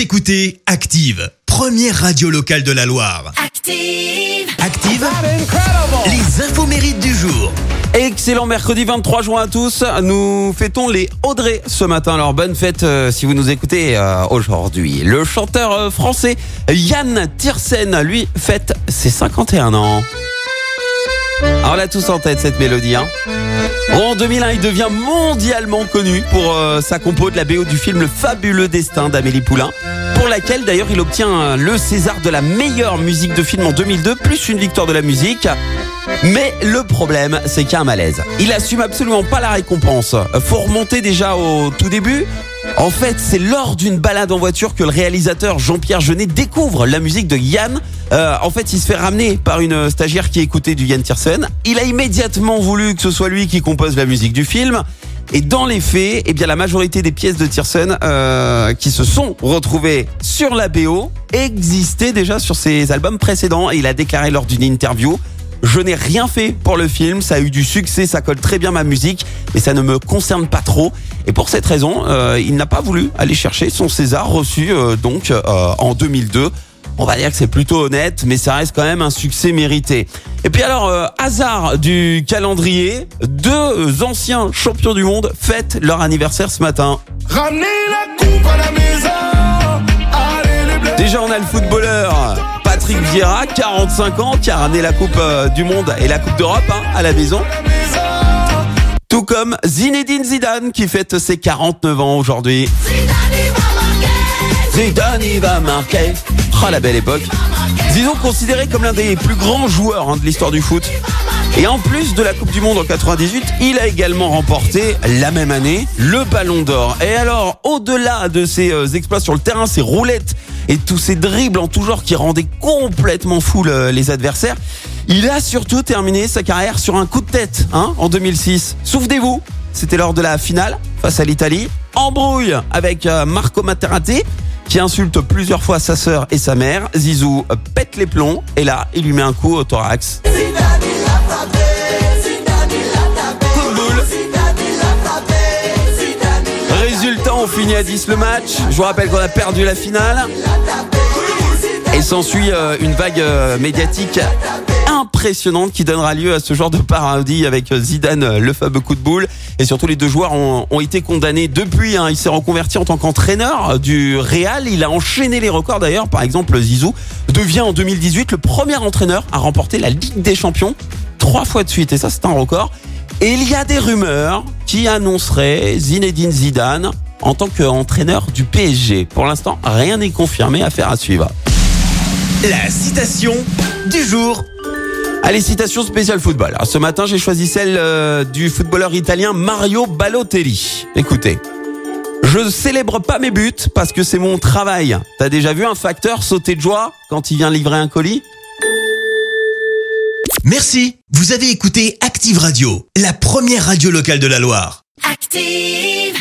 Vous écoutez Active, première radio locale de la Loire. Active. Active, les infos mérites du jour. Excellent mercredi 23 juin à tous. Nous fêtons les Audrey ce matin. Alors bonne fête euh, si vous nous écoutez euh, aujourd'hui. Le chanteur euh, français Yann Tiersen, lui, fête ses 51 ans. Alors là tous en tête cette mélodie. Hein. En 2001, il devient mondialement connu pour euh, sa compo de la BO du film Le fabuleux destin d'Amélie Poulain, pour laquelle d'ailleurs il obtient euh, le César de la meilleure musique de film en 2002, plus une victoire de la musique. Mais le problème, c'est qu'il y a un malaise. Il assume absolument pas la récompense. Faut remonter déjà au tout début. En fait, c'est lors d'une balade en voiture que le réalisateur Jean-Pierre Jeunet découvre la musique de Yann. Euh, en fait, il se fait ramener par une stagiaire qui écoutait du Yann Tiersen. Il a immédiatement voulu que ce soit lui qui compose la musique du film. Et dans les faits, eh la majorité des pièces de Tiersen euh, qui se sont retrouvées sur la BO existaient déjà sur ses albums précédents. Et il a déclaré lors d'une interview je n'ai rien fait pour le film, ça a eu du succès, ça colle très bien ma musique, mais ça ne me concerne pas trop. Et pour cette raison, euh, il n'a pas voulu aller chercher son César reçu euh, donc euh, en 2002. On va dire que c'est plutôt honnête, mais ça reste quand même un succès mérité. Et puis alors, euh, hasard du calendrier, deux anciens champions du monde fêtent leur anniversaire ce matin. Ramenez la coupe à la maison. Allez les bleus. Déjà, on a le footballeur Patrick Vieira, 45 ans, qui a ramené la Coupe euh, du Monde et la Coupe d'Europe hein, à la maison. Tout comme Zinedine Zidane, qui fête ses 49 ans aujourd'hui. Zidane, il va marquer. Oh, la belle époque. Zizou considéré comme l'un des plus grands joueurs hein, de l'histoire du foot. Et en plus de la Coupe du Monde en 98, il a également remporté la même année le Ballon d'Or. Et alors, au-delà de ses euh, exploits sur le terrain, ses roulettes et tous ces dribbles en tout genre qui rendaient complètement fou le- les adversaires, il a surtout terminé sa carrière sur un coup de tête hein, en 2006. Souvenez-vous, c'était lors de la finale face à l'Italie. Embrouille avec euh, Marco Materazzi qui insulte plusieurs fois sa sœur et sa mère. Zizou pète les plombs et là, il lui met un coup au thorax. Résultat, on finit à 10 le match. Je vous rappelle qu'on a perdu la finale. Et s'ensuit euh, une vague euh, médiatique impressionnante qui donnera lieu à ce genre de parodie avec euh, Zidane, le fameux coup de boule. Et surtout, les deux joueurs ont, ont été condamnés depuis. hein. Il s'est reconverti en tant qu'entraîneur du Real. Il a enchaîné les records d'ailleurs. Par exemple, Zizou devient en 2018 le premier entraîneur à remporter la Ligue des Champions trois fois de suite. Et ça, c'est un record. Et il y a des rumeurs qui annonceraient Zinedine Zidane en tant qu'entraîneur du PSG. Pour l'instant, rien n'est confirmé, affaire à suivre. La citation du jour. Allez, citation spéciale football. Alors, ce matin, j'ai choisi celle euh, du footballeur italien Mario Balotelli. Écoutez. Je célèbre pas mes buts parce que c'est mon travail. T'as déjà vu un facteur sauter de joie quand il vient livrer un colis? Merci. Vous avez écouté Active Radio, la première radio locale de la Loire. Active.